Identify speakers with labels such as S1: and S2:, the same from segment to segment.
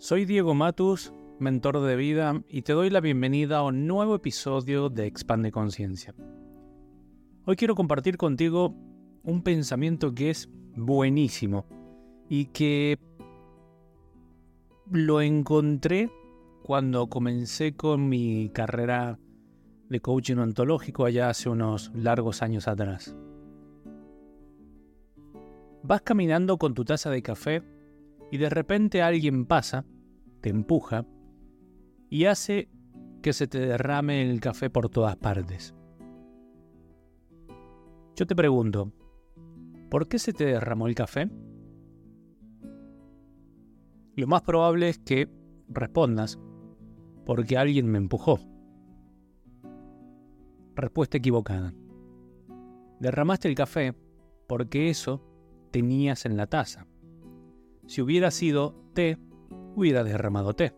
S1: Soy Diego Matus, mentor de vida, y te doy la bienvenida a un nuevo episodio de Expande Conciencia. Hoy quiero compartir contigo un pensamiento que es buenísimo y que lo encontré cuando comencé con mi carrera de coaching ontológico allá hace unos largos años atrás. Vas caminando con tu taza de café y de repente alguien pasa, te empuja y hace que se te derrame el café por todas partes. Yo te pregunto, ¿por qué se te derramó el café? Lo más probable es que respondas, porque alguien me empujó. Respuesta equivocada. Derramaste el café porque eso tenías en la taza. Si hubiera sido té, hubiera derramado té.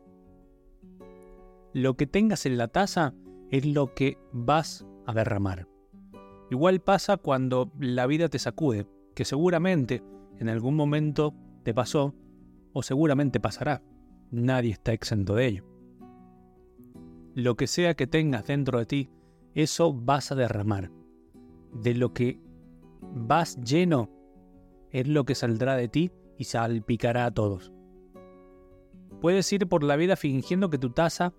S1: Lo que tengas en la taza es lo que vas a derramar. Igual pasa cuando la vida te sacude, que seguramente en algún momento te pasó o seguramente pasará. Nadie está exento de ello. Lo que sea que tengas dentro de ti, eso vas a derramar. De lo que vas lleno es lo que saldrá de ti y salpicará a todos. Puedes ir por la vida fingiendo que tu taza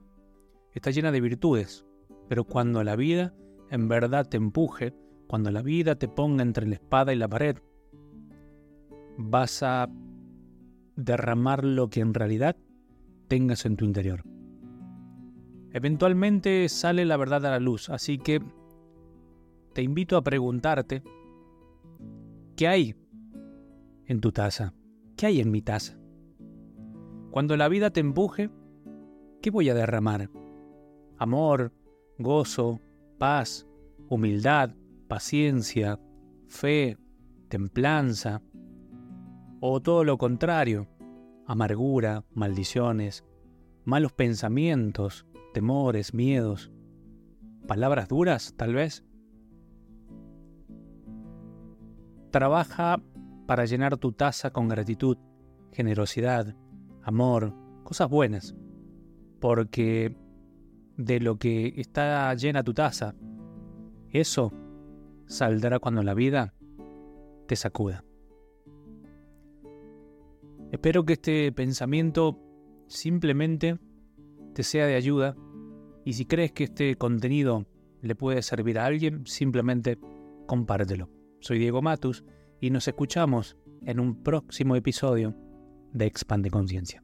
S1: está llena de virtudes, pero cuando la vida en verdad te empuje, cuando la vida te ponga entre la espada y la pared, vas a derramar lo que en realidad tengas en tu interior. Eventualmente sale la verdad a la luz, así que te invito a preguntarte, ¿qué hay en tu taza? ¿Qué hay en mi taza? Cuando la vida te empuje, ¿qué voy a derramar? Amor, gozo, paz, humildad, paciencia, fe, templanza, o todo lo contrario, amargura, maldiciones, malos pensamientos, temores, miedos, palabras duras, tal vez. Trabaja para llenar tu taza con gratitud, generosidad, amor, cosas buenas, porque de lo que está llena tu taza, eso saldrá cuando la vida te sacuda. Espero que este pensamiento simplemente te sea de ayuda y si crees que este contenido le puede servir a alguien, simplemente compártelo. Soy Diego Matus y nos escuchamos en un próximo episodio de Expande Conciencia.